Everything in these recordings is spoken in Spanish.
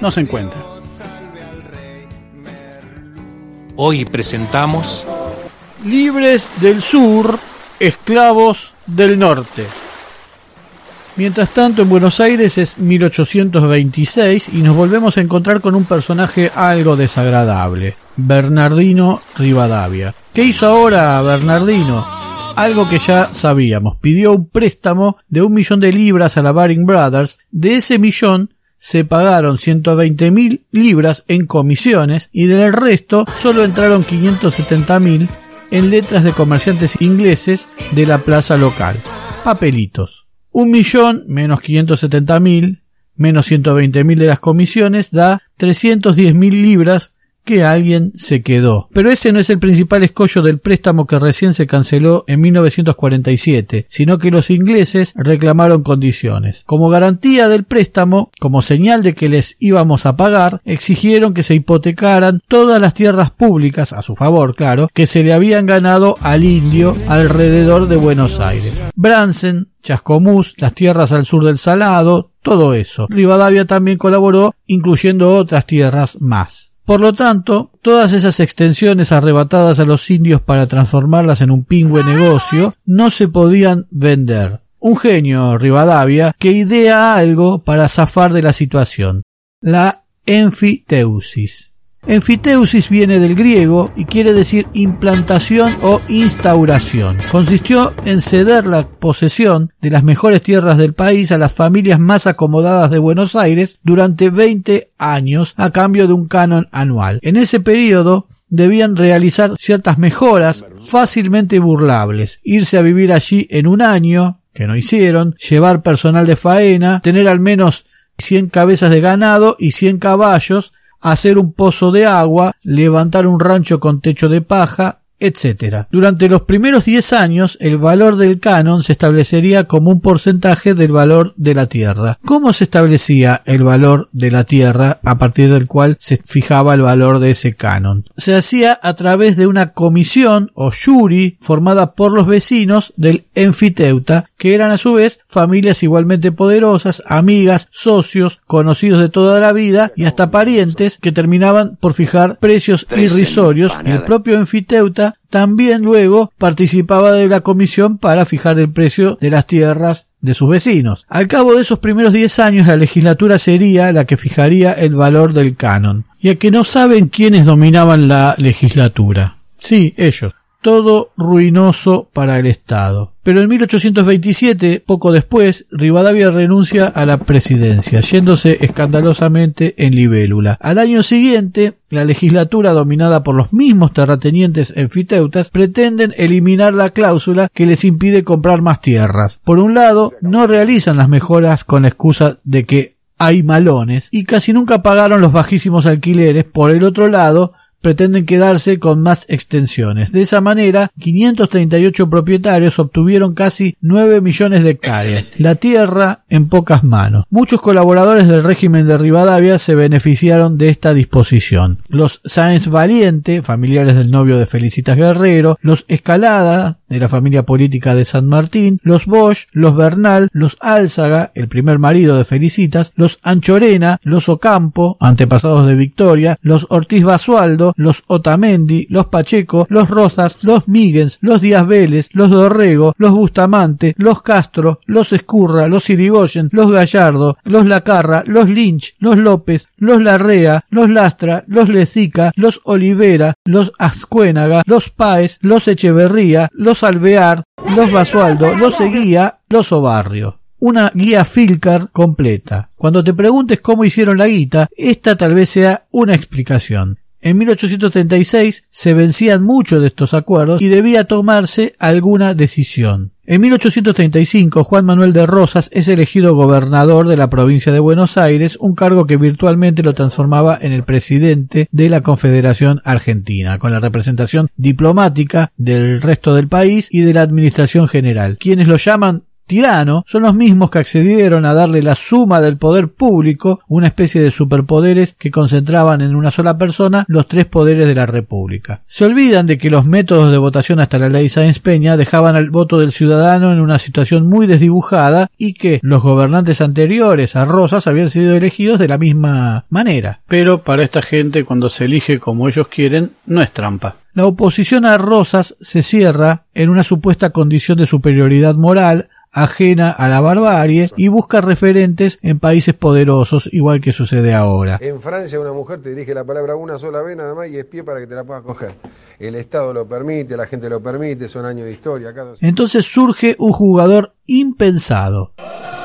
no se encuentra. Hoy presentamos Libres del sur, esclavos del norte. Mientras tanto, en Buenos Aires es 1826 y nos volvemos a encontrar con un personaje algo desagradable, Bernardino Rivadavia. ¿Qué hizo ahora Bernardino? Algo que ya sabíamos. Pidió un préstamo de un millón de libras a la Baring Brothers. De ese millón se pagaron 120 mil libras en comisiones y del resto solo entraron 570 mil en letras de comerciantes ingleses de la plaza local. Papelitos. Un millón menos 570 mil menos 120 mil de las comisiones da 310 mil libras que alguien se quedó. Pero ese no es el principal escollo del préstamo que recién se canceló en 1947, sino que los ingleses reclamaron condiciones. Como garantía del préstamo, como señal de que les íbamos a pagar, exigieron que se hipotecaran todas las tierras públicas, a su favor, claro, que se le habían ganado al indio alrededor de Buenos Aires. Bransen, Chascomús, las tierras al sur del Salado, todo eso. Rivadavia también colaboró, incluyendo otras tierras más. Por lo tanto, todas esas extensiones arrebatadas a los indios para transformarlas en un pingüe negocio no se podían vender. Un genio, Rivadavia, que idea algo para zafar de la situación. La enfiteusis. Enfiteusis viene del griego y quiere decir implantación o instauración. Consistió en ceder la posesión de las mejores tierras del país a las familias más acomodadas de Buenos Aires durante 20 años a cambio de un canon anual. En ese periodo debían realizar ciertas mejoras fácilmente burlables, irse a vivir allí en un año, que no hicieron, llevar personal de faena, tener al menos 100 cabezas de ganado y 100 caballos, hacer un pozo de agua, levantar un rancho con techo de paja, etc. Durante los primeros 10 años, el valor del canon se establecería como un porcentaje del valor de la tierra. ¿Cómo se establecía el valor de la tierra a partir del cual se fijaba el valor de ese canon? Se hacía a través de una comisión o jury formada por los vecinos del enfiteuta, que eran a su vez familias igualmente poderosas, amigas, socios, conocidos de toda la vida y hasta parientes que terminaban por fijar precios irrisorios el propio enfiteuta también luego participaba de la comisión para fijar el precio de las tierras de sus vecinos. Al cabo de esos primeros 10 años la legislatura sería la que fijaría el valor del canon. Y a que no saben quiénes dominaban la legislatura. Sí, ellos. Todo ruinoso para el Estado. Pero en 1827, poco después, Rivadavia renuncia a la presidencia, yéndose escandalosamente en libélula. Al año siguiente, la legislatura dominada por los mismos terratenientes enfiteutas pretenden eliminar la cláusula que les impide comprar más tierras. Por un lado, no realizan las mejoras con la excusa de que hay malones y casi nunca pagaron los bajísimos alquileres. Por el otro lado, pretenden quedarse con más extensiones. De esa manera, 538 propietarios obtuvieron casi 9 millones de hectáreas. La tierra en pocas manos. Muchos colaboradores del régimen de Rivadavia se beneficiaron de esta disposición. Los Sáenz Valiente, familiares del novio de Felicitas Guerrero, los Escalada, de la familia política de San Martín, los Bosch, los Bernal, los Álzaga, el primer marido de Felicitas, los Anchorena, los Ocampo, antepasados de Victoria, los Ortiz Basualdo, los Otamendi, los Pacheco, los Rosas, los Míguez, los Díaz Vélez, los Dorrego, los Bustamante, los Castro, los Escurra, los Irigoyen, los Gallardo, los Lacarra, los Lynch, los López, los Larrea, los Lastra, los Lezica, los Olivera, los Azcuénaga, los Páez, los Echeverría, los Alvear, los Basualdo, los Seguía, los Obarrio. Una guía Filcar completa. Cuando te preguntes cómo hicieron la guita, esta tal vez sea una explicación. En 1836 se vencían muchos de estos acuerdos y debía tomarse alguna decisión. En 1835 Juan Manuel de Rosas es elegido gobernador de la provincia de Buenos Aires, un cargo que virtualmente lo transformaba en el presidente de la Confederación Argentina, con la representación diplomática del resto del país y de la administración general. Quienes lo llaman tirano son los mismos que accedieron a darle la suma del poder público, una especie de superpoderes que concentraban en una sola persona los tres poderes de la República. Se olvidan de que los métodos de votación hasta la ley Sáenz Peña dejaban al voto del ciudadano en una situación muy desdibujada y que los gobernantes anteriores a Rosas habían sido elegidos de la misma manera. Pero para esta gente cuando se elige como ellos quieren no es trampa. La oposición a Rosas se cierra en una supuesta condición de superioridad moral ajena a la barbarie y busca referentes en países poderosos, igual que sucede ahora. En Francia una mujer te dirige la palabra una sola vez nada más y es pie para que te la puedas coger. El Estado lo permite, la gente lo permite, son años de historia. Entonces surge un jugador impensado.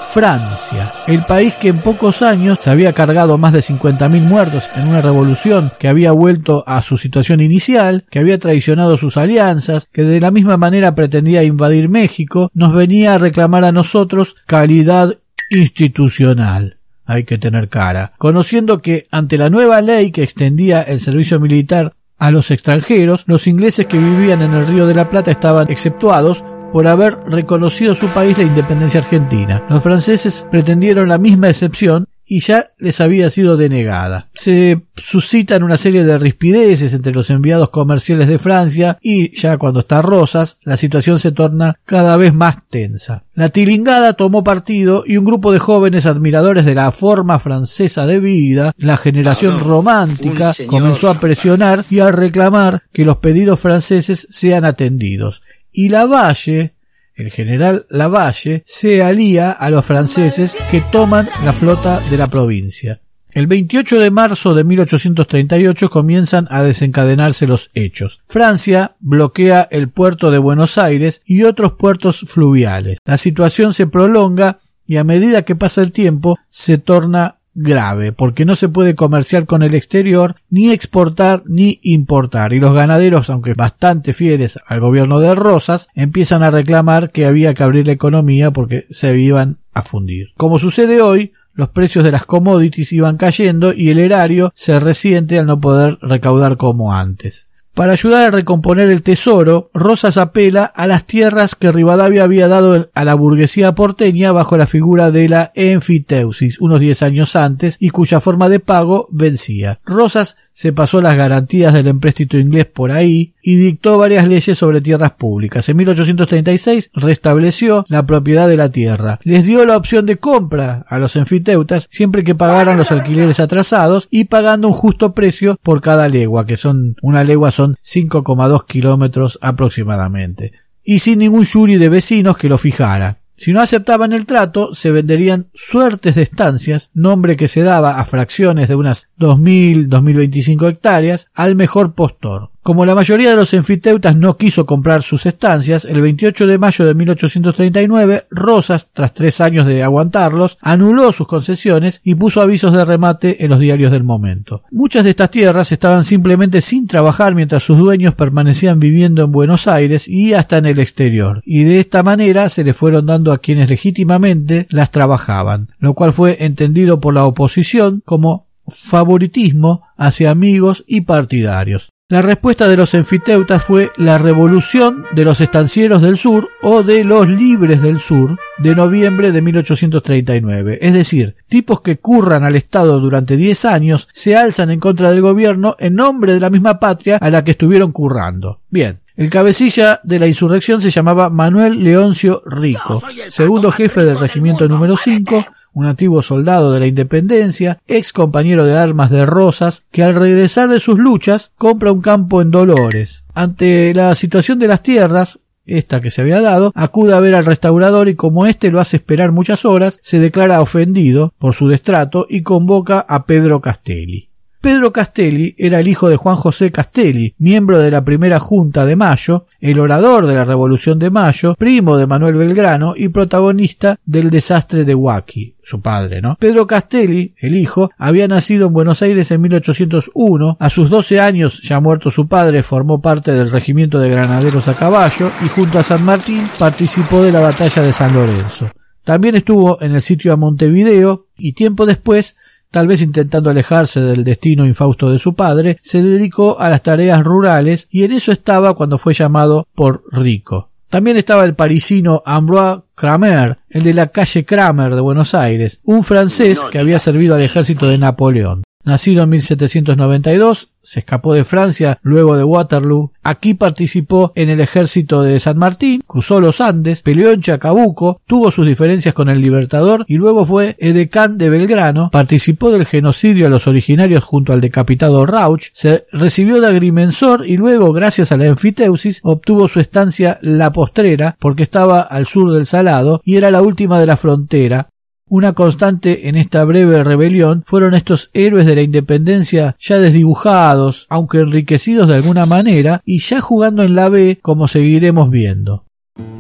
Francia, el país que en pocos años se había cargado más de 50.000 muertos en una revolución que había vuelto a su situación inicial, que había traicionado sus alianzas, que de la misma manera pretendía invadir México, nos venía a reclamar a nosotros calidad institucional. Hay que tener cara. Conociendo que ante la nueva ley que extendía el servicio militar a los extranjeros, los ingleses que vivían en el Río de la Plata estaban exceptuados, por haber reconocido su país la independencia argentina. Los franceses pretendieron la misma excepción y ya les había sido denegada. Se suscitan una serie de rispideces entre los enviados comerciales de Francia y ya cuando está Rosas, la situación se torna cada vez más tensa. La tilingada tomó partido y un grupo de jóvenes admiradores de la forma francesa de vida, la generación romántica, comenzó a presionar y a reclamar que los pedidos franceses sean atendidos y Lavalle, el general Lavalle, se alía a los franceses que toman la flota de la provincia. El 28 de marzo de 1838 comienzan a desencadenarse los hechos. Francia bloquea el puerto de Buenos Aires y otros puertos fluviales. La situación se prolonga y a medida que pasa el tiempo se torna grave, porque no se puede comerciar con el exterior, ni exportar ni importar, y los ganaderos, aunque bastante fieles al gobierno de Rosas, empiezan a reclamar que había que abrir la economía porque se iban a fundir. Como sucede hoy, los precios de las commodities iban cayendo y el erario se resiente al no poder recaudar como antes. Para ayudar a recomponer el tesoro, Rosas apela a las tierras que Rivadavia había dado a la burguesía porteña bajo la figura de la enfiteusis unos diez años antes y cuya forma de pago vencía. Rosas se pasó las garantías del empréstito inglés por ahí y dictó varias leyes sobre tierras públicas. En 1836 restableció la propiedad de la tierra. Les dio la opción de compra a los enfiteutas siempre que pagaran los alquileres atrasados y pagando un justo precio por cada legua, que son una legua son 5,2 kilómetros aproximadamente. Y sin ningún jury de vecinos que lo fijara. Si no aceptaban el trato, se venderían suertes de estancias, nombre que se daba a fracciones de unas 2.000, 2.025 hectáreas, al mejor postor. Como la mayoría de los enfiteutas no quiso comprar sus estancias, el 28 de mayo de 1839, Rosas, tras tres años de aguantarlos, anuló sus concesiones y puso avisos de remate en los diarios del momento. Muchas de estas tierras estaban simplemente sin trabajar mientras sus dueños permanecían viviendo en Buenos Aires y hasta en el exterior, y de esta manera se le fueron dando a quienes legítimamente las trabajaban, lo cual fue entendido por la oposición como favoritismo hacia amigos y partidarios. La respuesta de los enfiteutas fue la revolución de los estancieros del sur o de los libres del sur de noviembre de 1839. Es decir, tipos que curran al Estado durante 10 años se alzan en contra del gobierno en nombre de la misma patria a la que estuvieron currando. Bien. El cabecilla de la insurrección se llamaba Manuel Leoncio Rico, segundo jefe del regimiento número 5, un antiguo soldado de la Independencia, ex compañero de armas de Rosas, que al regresar de sus luchas compra un campo en Dolores. Ante la situación de las tierras, esta que se había dado, acude a ver al restaurador y como éste lo hace esperar muchas horas, se declara ofendido por su destrato y convoca a Pedro Castelli. Pedro Castelli era el hijo de Juan José Castelli, miembro de la primera Junta de Mayo, el orador de la Revolución de Mayo, primo de Manuel Belgrano y protagonista del desastre de Huaki, su padre, ¿no? Pedro Castelli, el hijo, había nacido en Buenos Aires en 1801, a sus 12 años, ya muerto su padre, formó parte del regimiento de granaderos a caballo y junto a San Martín participó de la batalla de San Lorenzo. También estuvo en el sitio de Montevideo y tiempo después tal vez intentando alejarse del destino infausto de su padre, se dedicó a las tareas rurales y en eso estaba cuando fue llamado por Rico. También estaba el parisino Ambroise Kramer, el de la calle Kramer de Buenos Aires, un francés que había servido al ejército de Napoleón. Nacido en 1792, se escapó de Francia luego de Waterloo. Aquí participó en el ejército de San Martín, cruzó los Andes, peleó en Chacabuco, tuvo sus diferencias con el Libertador y luego fue edecán de Belgrano, participó del genocidio a los originarios junto al decapitado Rauch, se recibió de agrimensor y luego, gracias a la enfiteusis, obtuvo su estancia La Postrera porque estaba al sur del Salado y era la última de la frontera, una constante en esta breve rebelión fueron estos héroes de la independencia ya desdibujados, aunque enriquecidos de alguna manera, y ya jugando en la B como seguiremos viendo.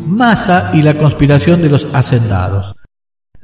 Massa y la conspiración de los hacendados.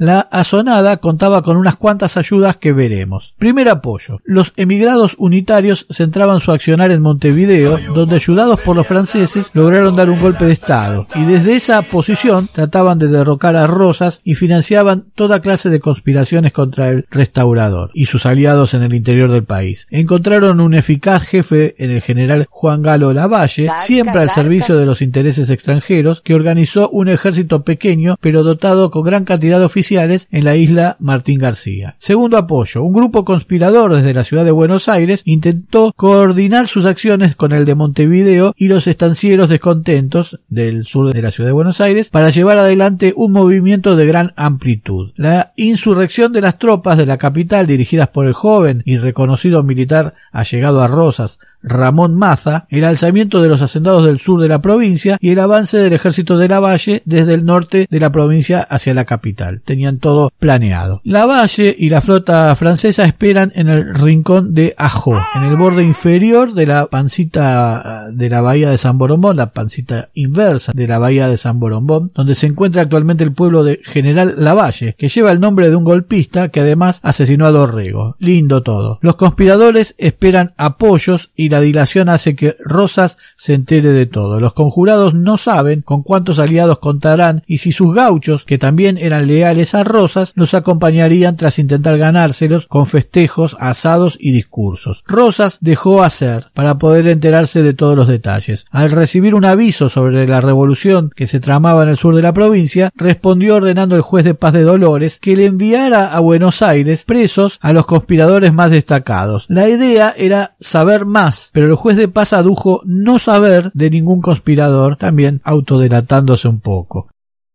La azonada contaba con unas cuantas ayudas que veremos. Primer apoyo. Los emigrados unitarios centraban su accionar en Montevideo, donde ayudados por los franceses lograron dar un golpe de Estado, y desde esa posición trataban de derrocar a Rosas y financiaban toda clase de conspiraciones contra el restaurador y sus aliados en el interior del país. Encontraron un eficaz jefe en el general Juan Galo Lavalle, siempre al servicio de los intereses extranjeros, que organizó un ejército pequeño pero dotado con gran cantidad de oficiales en la isla Martín García. Segundo apoyo, un grupo conspirador desde la ciudad de Buenos Aires intentó coordinar sus acciones con el de Montevideo y los estancieros descontentos del sur de la ciudad de Buenos Aires para llevar adelante un movimiento de gran amplitud. La insurrección de las tropas de la capital dirigidas por el joven y reconocido militar allegado a Rosas, Ramón Maza, el alzamiento de los hacendados del sur de la provincia y el avance del ejército de Lavalle desde el norte de la provincia hacia la capital. Tenían todo planeado. Lavalle y la flota francesa esperan en el rincón de Ajo, en el borde inferior de la pancita de la bahía de San Borombón, la pancita inversa de la bahía de San Borombón, donde se encuentra actualmente el pueblo de General Lavalle, que lleva el nombre de un golpista que además asesinó a Dorrego. Lindo todo. Los conspiradores esperan apoyos y la dilación hace que Rosas se entere de todo. Los conjurados no saben con cuántos aliados contarán y si sus gauchos, que también eran leales a Rosas, los acompañarían tras intentar ganárselos con festejos, asados y discursos. Rosas dejó hacer para poder enterarse de todos los detalles. Al recibir un aviso sobre la revolución que se tramaba en el sur de la provincia, respondió ordenando al juez de paz de Dolores que le enviara a Buenos Aires presos a los conspiradores más destacados. La idea era saber más pero el juez de paz adujo no saber de ningún conspirador, también autodelatándose un poco.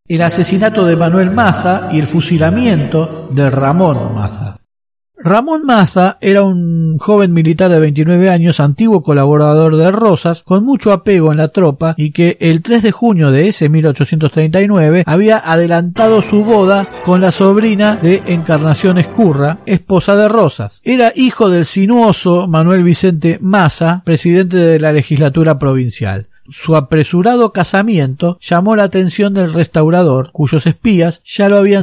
El asesinato de Manuel Maza y el fusilamiento de Ramón Maza. Ramón Maza era un joven militar de 29 años, antiguo colaborador de Rosas, con mucho apego en la tropa y que el 3 de junio de ese 1839 había adelantado su boda con la sobrina de Encarnación Escurra, esposa de Rosas. Era hijo del sinuoso Manuel Vicente Maza, presidente de la legislatura provincial. Su apresurado casamiento llamó la atención del restaurador, cuyos espías ya lo habían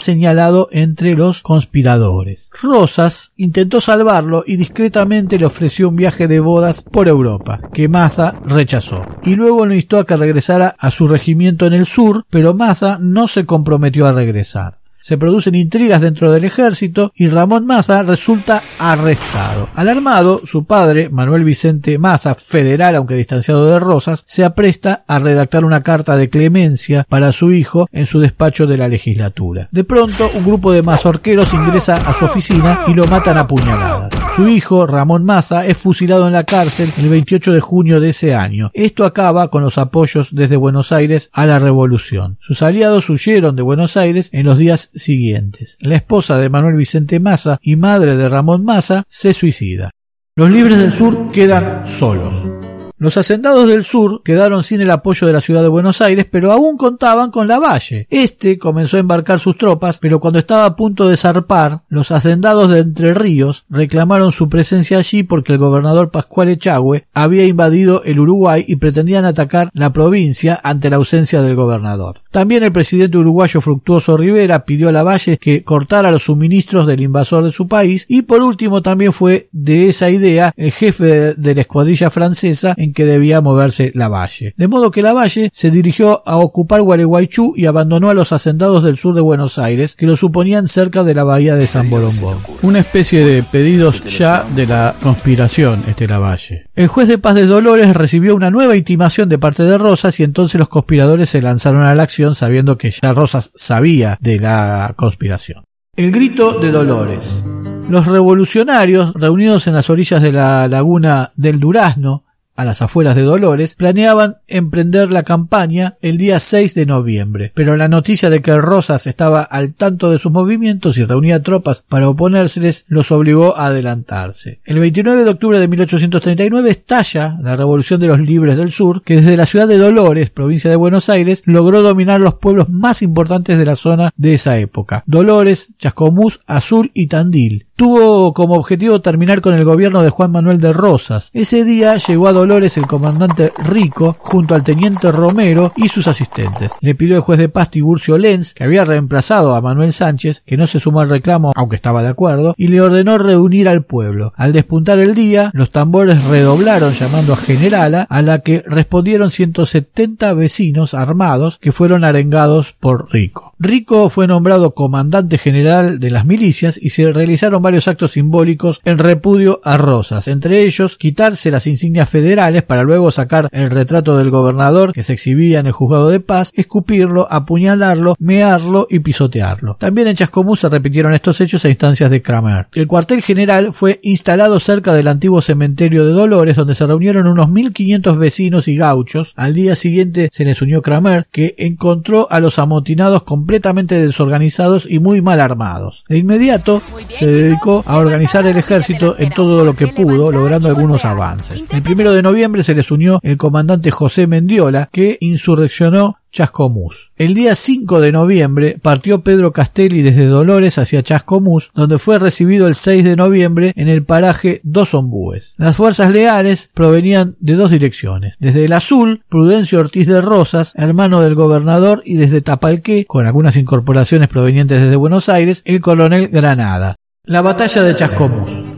Señalado entre los conspiradores. Rosas intentó salvarlo y discretamente le ofreció un viaje de bodas por Europa, que Maza rechazó. Y luego lo instó a que regresara a su regimiento en el sur, pero Maza no se comprometió a regresar se producen intrigas dentro del ejército y Ramón Maza resulta arrestado. Alarmado, su padre, Manuel Vicente Maza, federal aunque distanciado de Rosas, se apresta a redactar una carta de clemencia para su hijo en su despacho de la legislatura. De pronto, un grupo de mazorqueros ingresa a su oficina y lo matan a puñaladas. Su hijo, Ramón Maza, es fusilado en la cárcel el 28 de junio de ese año. Esto acaba con los apoyos desde Buenos Aires a la revolución. Sus aliados huyeron de Buenos Aires en los días siguientes. La esposa de Manuel Vicente Maza y madre de Ramón Maza se suicida. Los libres del sur quedan solos. Los hacendados del sur quedaron sin el apoyo de la ciudad de Buenos Aires, pero aún contaban con Lavalle. Este comenzó a embarcar sus tropas, pero cuando estaba a punto de zarpar, los hacendados de Entre Ríos reclamaron su presencia allí porque el gobernador Pascual Echagüe había invadido el Uruguay y pretendían atacar la provincia ante la ausencia del gobernador. También el presidente uruguayo Fructuoso Rivera pidió a Lavalle que cortara los suministros del invasor de su país y por último también fue de esa idea el jefe de la escuadrilla francesa que debía moverse Lavalle. De modo que Lavalle se dirigió a ocupar Gualeguaychú y abandonó a los hacendados del sur de Buenos Aires que lo suponían cerca de la bahía de San Borombón. Una especie de pedidos ya de la conspiración este Lavalle. El juez de paz de Dolores recibió una nueva intimación de parte de Rosas y entonces los conspiradores se lanzaron a la acción sabiendo que ya Rosas sabía de la conspiración. El grito de Dolores. Los revolucionarios, reunidos en las orillas de la laguna del Durazno, a las afueras de Dolores, planeaban emprender la campaña el día 6 de noviembre, pero la noticia de que Rosas estaba al tanto de sus movimientos y reunía tropas para oponérseles los obligó a adelantarse. El 29 de octubre de 1839 estalla la Revolución de los Libres del Sur, que desde la ciudad de Dolores, provincia de Buenos Aires, logró dominar los pueblos más importantes de la zona de esa época, Dolores, Chascomús, Azul y Tandil, tuvo como objetivo terminar con el gobierno de Juan Manuel de Rosas. Ese día llegó a Dolores el comandante Rico junto al teniente Romero y sus asistentes. Le pidió al juez de paz Tiburcio Lenz, que había reemplazado a Manuel Sánchez, que no se sumó al reclamo aunque estaba de acuerdo, y le ordenó reunir al pueblo. Al despuntar el día, los tambores redoblaron llamando a generala, a la que respondieron 170 vecinos armados que fueron arengados por Rico. Rico fue nombrado comandante general de las milicias y se realizaron varios actos simbólicos en repudio a Rosas, entre ellos quitarse las insignias federales para luego sacar el retrato del gobernador que se exhibía en el juzgado de paz, escupirlo, apuñalarlo, mearlo y pisotearlo. También en Chascomús se repitieron estos hechos a instancias de Kramer. El cuartel general fue instalado cerca del antiguo cementerio de Dolores donde se reunieron unos 1500 vecinos y gauchos. Al día siguiente se les unió Kramer que encontró a los amotinados completamente desorganizados y muy mal armados. De inmediato se dedicó a organizar el ejército en todo lo que pudo, logrando algunos avances. El primero de noviembre se les unió el comandante José Mendiola, que insurreccionó Chascomús. El día 5 de noviembre partió Pedro Castelli desde Dolores hacia Chascomús, donde fue recibido el 6 de noviembre en el paraje Dos Ombúes. Las fuerzas leales provenían de dos direcciones. Desde el azul, Prudencio Ortiz de Rosas, hermano del gobernador, y desde Tapalqué, con algunas incorporaciones provenientes desde Buenos Aires, el coronel Granada. La batalla de Chascomús.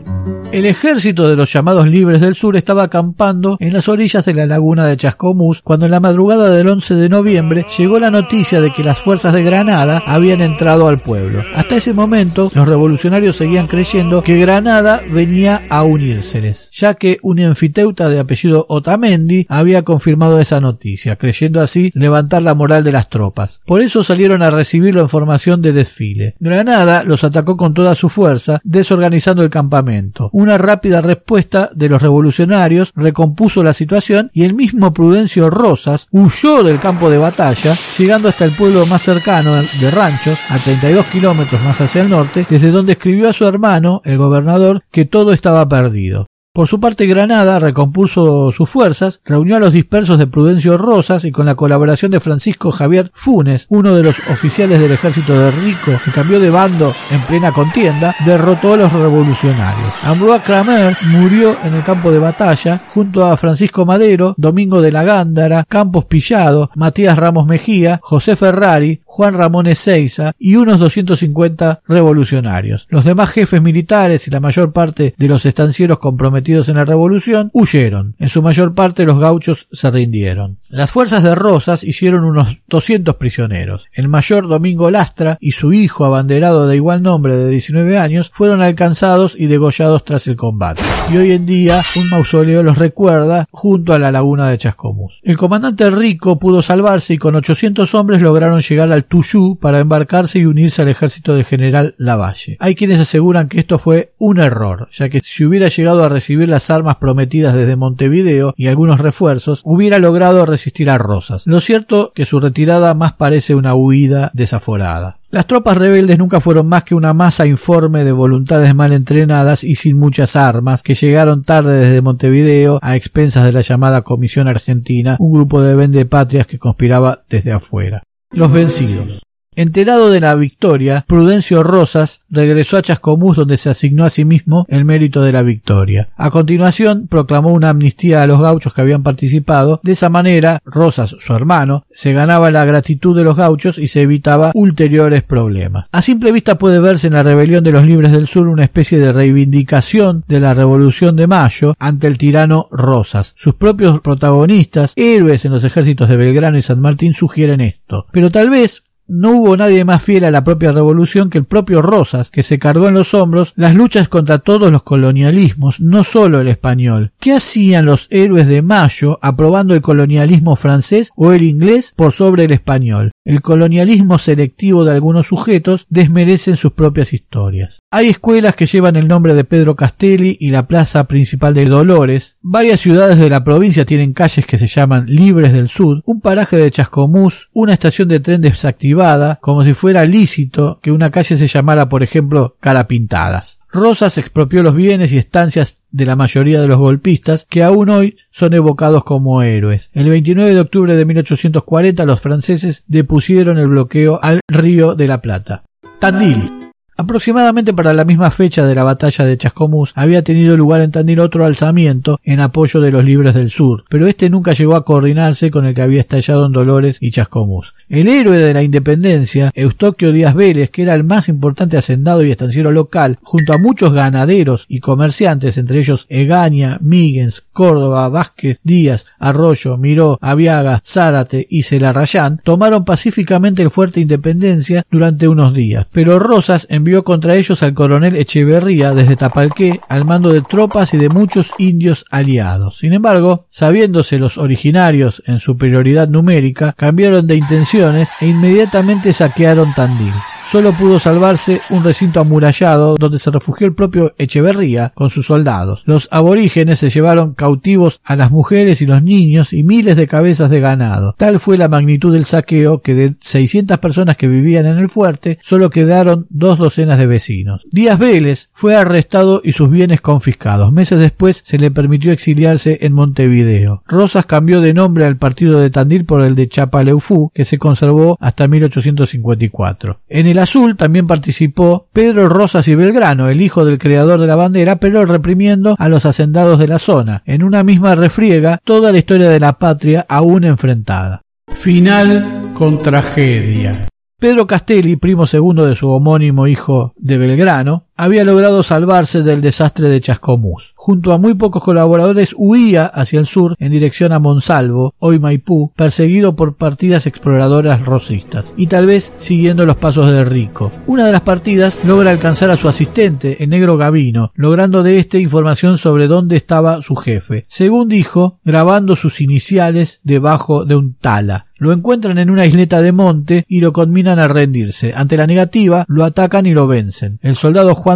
El ejército de los llamados libres del sur estaba acampando en las orillas de la laguna de Chascomús cuando en la madrugada del 11 de noviembre llegó la noticia de que las fuerzas de Granada habían entrado al pueblo. Hasta ese momento los revolucionarios seguían creyendo que Granada venía a unírseles, ya que un anfiteuta de apellido Otamendi había confirmado esa noticia, creyendo así levantar la moral de las tropas. Por eso salieron a recibirlo en formación de desfile. Granada los atacó con toda su fuerza, desorganizando el campamento. Una rápida respuesta de los revolucionarios recompuso la situación y el mismo Prudencio Rosas huyó del campo de batalla, llegando hasta el pueblo más cercano de Ranchos, a 32 kilómetros más hacia el norte, desde donde escribió a su hermano, el gobernador, que todo estaba perdido. Por su parte Granada recompuso sus fuerzas, reunió a los dispersos de Prudencio Rosas y con la colaboración de Francisco Javier Funes, uno de los oficiales del ejército de Rico que cambió de bando en plena contienda, derrotó a los revolucionarios. Ambroise Kramer murió en el campo de batalla junto a Francisco Madero, Domingo de la Gándara, Campos Pillado, Matías Ramos Mejía, José Ferrari, Juan Ramón Ezeiza y unos 250 revolucionarios. Los demás jefes militares y la mayor parte de los estancieros comprometidos en la revolución huyeron. En su mayor parte los gauchos se rindieron. Las fuerzas de Rosas hicieron unos 200 prisioneros. El mayor Domingo Lastra y su hijo abanderado de igual nombre de 19 años fueron alcanzados y degollados tras el combate. Y hoy en día un mausoleo los recuerda junto a la laguna de Chascomús. El comandante Rico pudo salvarse y con 800 hombres lograron llegar al Tuyú para embarcarse y unirse al ejército del general Lavalle. Hay quienes aseguran que esto fue un error, ya que si hubiera llegado a recibir las armas prometidas desde Montevideo y algunos refuerzos, hubiera logrado resistir a Rosas. Lo cierto que su retirada más parece una huida desaforada. Las tropas rebeldes nunca fueron más que una masa informe de voluntades mal entrenadas y sin muchas armas que llegaron tarde desde Montevideo a expensas de la llamada Comisión Argentina, un grupo de vendepatrias que conspiraba desde afuera. Los vencidos. Enterado de la victoria, Prudencio Rosas regresó a Chascomús donde se asignó a sí mismo el mérito de la victoria. A continuación proclamó una amnistía a los gauchos que habían participado. De esa manera, Rosas, su hermano, se ganaba la gratitud de los gauchos y se evitaba ulteriores problemas. A simple vista puede verse en la rebelión de los libres del sur una especie de reivindicación de la revolución de mayo ante el tirano Rosas. Sus propios protagonistas, héroes en los ejércitos de Belgrano y San Martín, sugieren esto. Pero tal vez no hubo nadie más fiel a la propia revolución que el propio Rosas, que se cargó en los hombros las luchas contra todos los colonialismos, no solo el español. ¿Qué hacían los héroes de Mayo aprobando el colonialismo francés o el inglés por sobre el español? El colonialismo selectivo de algunos sujetos desmerecen sus propias historias. Hay escuelas que llevan el nombre de Pedro Castelli y la plaza principal de Dolores. Varias ciudades de la provincia tienen calles que se llaman Libres del Sur, un paraje de Chascomús, una estación de tren desactivada, como si fuera lícito que una calle se llamara, por ejemplo, Carapintadas. Rosas expropió los bienes y estancias de la mayoría de los golpistas que aún hoy son evocados como héroes. El 29 de octubre de 1840 los franceses depusieron el bloqueo al río de la Plata. Tandil. Aproximadamente para la misma fecha de la batalla de Chascomús había tenido lugar en Tandil otro alzamiento en apoyo de los libres del sur, pero este nunca llegó a coordinarse con el que había estallado en Dolores y Chascomús. El héroe de la independencia, Eustoquio Díaz Vélez, que era el más importante hacendado y estanciero local, junto a muchos ganaderos y comerciantes, entre ellos Egaña, Míguez, Córdoba, Vázquez, Díaz, Arroyo, Miró, Aviaga, Zárate y Celarrayán, tomaron pacíficamente el fuerte Independencia durante unos días, pero Rosas envió contra ellos al coronel Echeverría desde Tapalqué al mando de tropas y de muchos indios aliados. Sin embargo, sabiéndose los originarios en superioridad numérica, cambiaron de intención e inmediatamente saquearon Tandil. Solo pudo salvarse un recinto amurallado donde se refugió el propio Echeverría con sus soldados. Los aborígenes se llevaron cautivos a las mujeres y los niños y miles de cabezas de ganado. Tal fue la magnitud del saqueo que de 600 personas que vivían en el fuerte solo quedaron dos docenas de vecinos. Díaz Vélez fue arrestado y sus bienes confiscados. Meses después se le permitió exiliarse en Montevideo. Rosas cambió de nombre al partido de Tandil por el de Chapaleufú, que se conservó hasta 1854. En el azul también participó Pedro Rosas y Belgrano, el hijo del creador de la bandera, pero reprimiendo a los hacendados de la zona. En una misma refriega toda la historia de la patria aún enfrentada. Final con tragedia. Pedro Castelli, primo segundo de su homónimo hijo de Belgrano, había logrado salvarse del desastre de Chascomús. Junto a muy pocos colaboradores huía hacia el sur en dirección a Monsalvo, hoy Maipú, perseguido por partidas exploradoras rosistas, y tal vez siguiendo los pasos de Rico. Una de las partidas logra alcanzar a su asistente, el negro Gavino, logrando de éste información sobre dónde estaba su jefe. Según dijo, grabando sus iniciales debajo de un tala. Lo encuentran en una isleta de monte y lo conminan a rendirse. Ante la negativa, lo atacan y lo vencen. El soldado Juan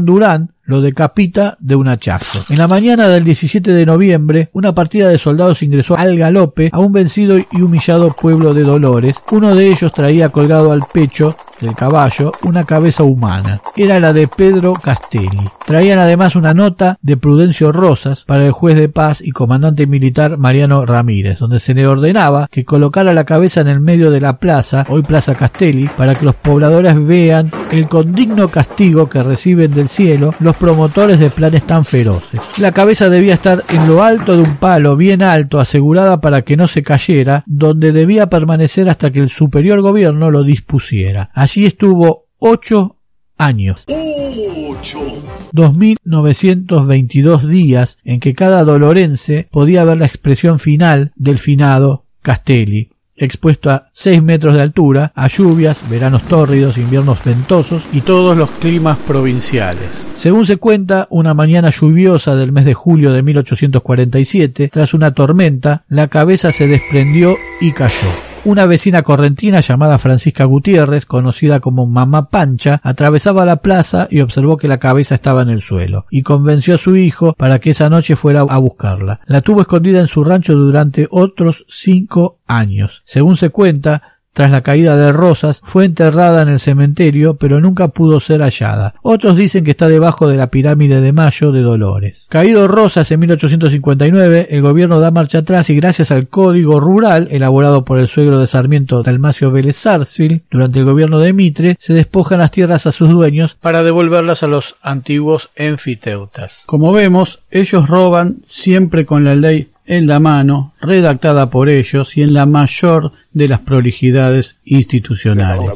Lo decapita de un hachazo. En la mañana del 17 de noviembre, una partida de soldados ingresó al galope a un vencido y humillado pueblo de Dolores. Uno de ellos traía colgado al pecho del caballo una cabeza humana. Era la de Pedro Castelli. Traían además una nota de Prudencio Rosas para el juez de paz y comandante militar Mariano Ramírez, donde se le ordenaba que colocara la cabeza en el medio de la plaza, hoy Plaza Castelli, para que los pobladores vean el condigno castigo que reciben del cielo los promotores de planes tan feroces. La cabeza debía estar en lo alto de un palo, bien alto, asegurada para que no se cayera, donde debía permanecer hasta que el superior gobierno lo dispusiera. Allí estuvo ocho años. 2.922 días en que cada dolorense podía ver la expresión final del finado Castelli, expuesto a 6 metros de altura, a lluvias, veranos tórridos, inviernos ventosos y todos los climas provinciales. Según se cuenta, una mañana lluviosa del mes de julio de 1847, tras una tormenta, la cabeza se desprendió y cayó. Una vecina correntina llamada Francisca Gutiérrez, conocida como Mamá Pancha, atravesaba la plaza y observó que la cabeza estaba en el suelo, y convenció a su hijo para que esa noche fuera a buscarla. La tuvo escondida en su rancho durante otros cinco años. Según se cuenta, tras la caída de Rosas, fue enterrada en el cementerio, pero nunca pudo ser hallada. Otros dicen que está debajo de la pirámide de Mayo de Dolores. Caído Rosas en 1859, el gobierno da marcha atrás y gracias al Código Rural, elaborado por el suegro de Sarmiento Dalmacio Vélez Sarsfield, durante el gobierno de Mitre, se despojan las tierras a sus dueños para devolverlas a los antiguos enfiteutas. Como vemos, ellos roban siempre con la ley en la mano, redactada por ellos y en la mayor de las prolijidades institucionales.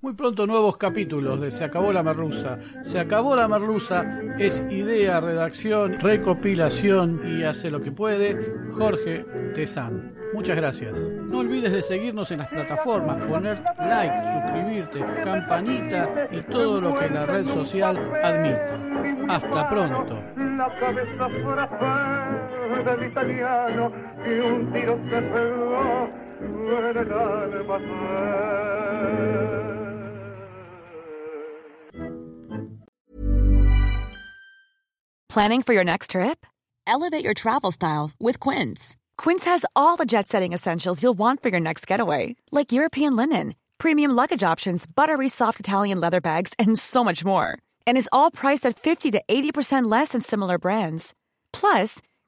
Muy pronto nuevos capítulos de Se acabó la merluza. Se acabó la merluza es idea, redacción, recopilación y hace lo que puede Jorge Tezán. Muchas gracias. No olvides de seguirnos en las plataformas, poner like, suscribirte, campanita y todo lo que la red social admita. Hasta pronto. Del italiano un tiro se pegó en el Planning for your next trip? Elevate your travel style with Quince. Quince has all the jet setting essentials you'll want for your next getaway, like European linen, premium luggage options, buttery soft Italian leather bags, and so much more. And is all priced at 50 to 80% less than similar brands. Plus,